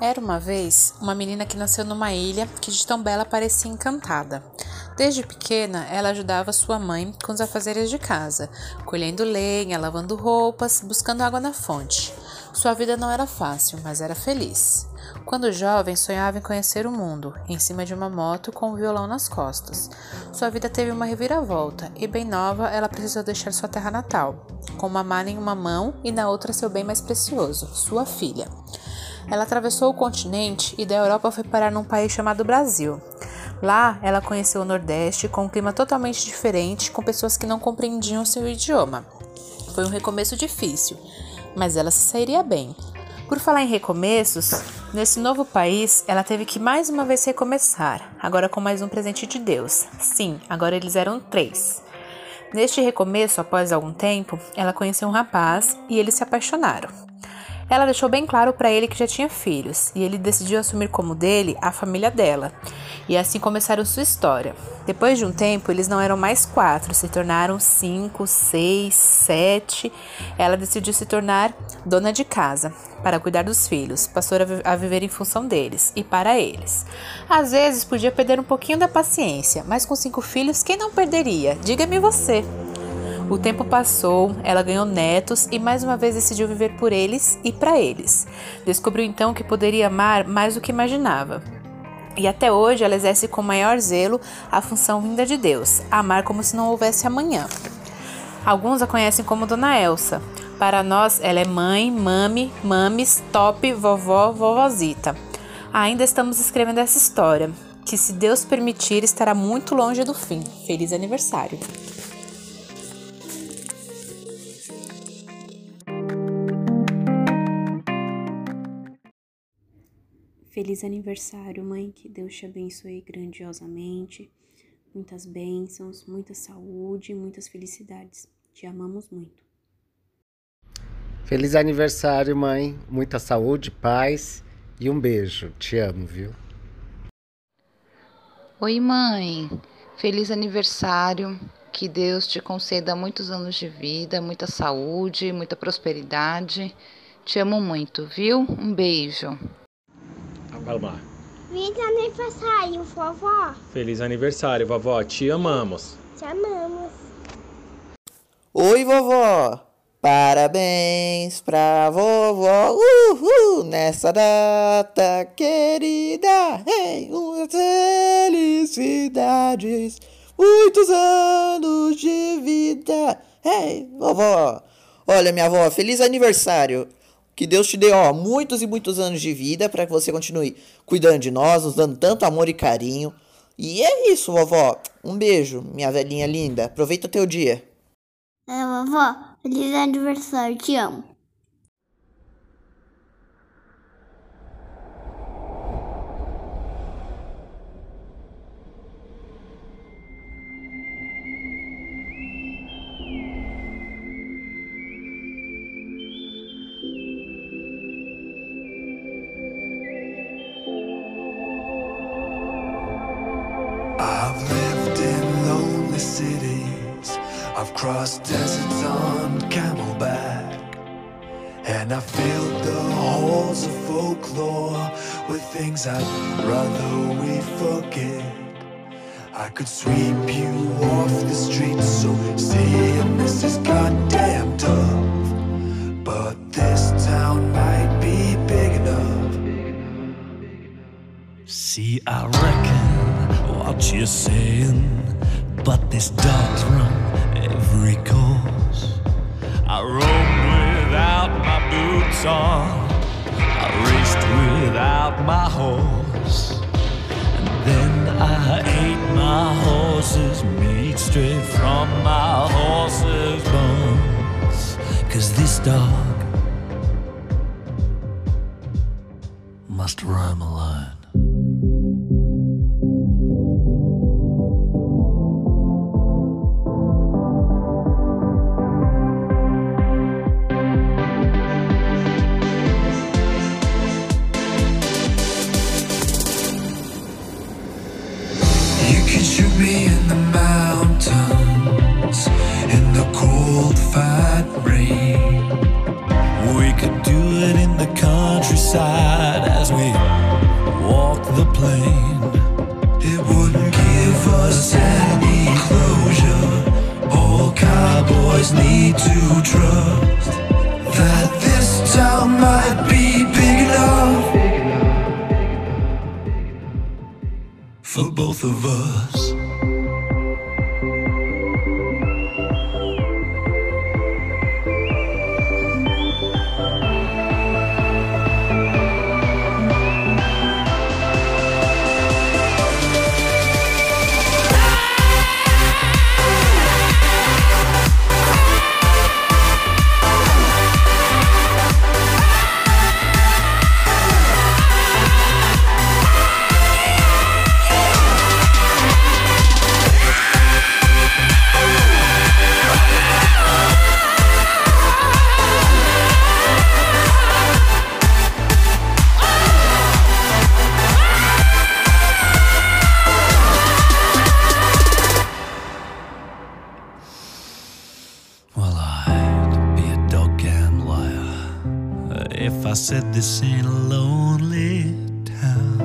Era uma vez uma menina que nasceu numa ilha que de tão bela parecia encantada. Desde pequena, ela ajudava sua mãe com os afazeres de casa, colhendo lenha, lavando roupas, buscando água na fonte. Sua vida não era fácil, mas era feliz. Quando jovem, sonhava em conhecer o mundo, em cima de uma moto com um violão nas costas. Sua vida teve uma reviravolta, e bem nova, ela precisou deixar sua terra natal, com uma mala em uma mão e na outra seu bem mais precioso, sua filha. Ela atravessou o continente e da Europa foi parar num país chamado Brasil. Lá, ela conheceu o Nordeste com um clima totalmente diferente, com pessoas que não compreendiam seu idioma. Foi um recomeço difícil, mas ela se sairia bem. Por falar em recomeços, nesse novo país ela teve que mais uma vez recomeçar, agora com mais um presente de Deus. Sim, agora eles eram três. Neste recomeço, após algum tempo, ela conheceu um rapaz e eles se apaixonaram. Ela deixou bem claro para ele que já tinha filhos e ele decidiu assumir como dele a família dela. E assim começaram sua história. Depois de um tempo, eles não eram mais quatro, se tornaram cinco, seis, sete. Ela decidiu se tornar dona de casa para cuidar dos filhos, passou a viver em função deles e para eles. Às vezes podia perder um pouquinho da paciência, mas com cinco filhos, quem não perderia? Diga-me você. O tempo passou, ela ganhou netos e mais uma vez decidiu viver por eles e para eles. Descobriu então que poderia amar mais do que imaginava. E até hoje ela exerce com maior zelo a função vinda de Deus, amar como se não houvesse amanhã. Alguns a conhecem como Dona Elsa. Para nós, ela é mãe, mami, mames, top, vovó, vovozita. Ainda estamos escrevendo essa história, que se Deus permitir estará muito longe do fim. Feliz aniversário! Feliz aniversário, mãe. Que Deus te abençoe grandiosamente. Muitas bênçãos, muita saúde, muitas felicidades. Te amamos muito. Feliz aniversário, mãe. Muita saúde, paz e um beijo. Te amo, viu? Oi, mãe. Feliz aniversário. Que Deus te conceda muitos anos de vida, muita saúde, muita prosperidade. Te amo muito, viu? Um beijo. Lá. Feliz aniversário, vovó. Feliz aniversário, vovó. Te amamos. Te amamos. Oi, vovó. Parabéns pra vovó, uhul, nessa data querida, hey, muitas felicidades, muitos anos de vida, hey, vovó. Olha, minha avó, feliz aniversário. Que Deus te dê, ó, muitos e muitos anos de vida para que você continue cuidando de nós, nos dando tanto amor e carinho. E é isso, vovó. Um beijo, minha velhinha linda. Aproveita o teu dia. É, vovó, feliz aniversário, te amo. Cross deserts on camelback. And I filled the halls of folklore With things I'd rather we forget. I could sweep you off the streets So saying this is goddamn tough. But this town might be big enough. See, I reckon what you're saying But this dog's run I roamed without my boots on. I raced without my horse. And then I ate my horse's meat straight from my horse's bones. Cause this dog must roam alone. side as we walk the plane. It wouldn't give us any closure. All cowboys need to trust that this town might be big enough for both of us. Said this ain't a lonely town.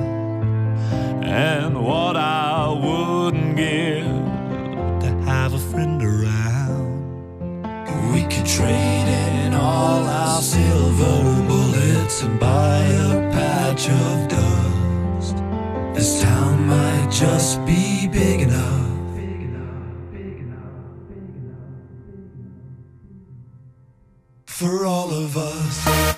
And what I wouldn't give to have a friend around. We could trade in all our silver bullets and buy a patch of dust. This town might just be big enough. For all of us.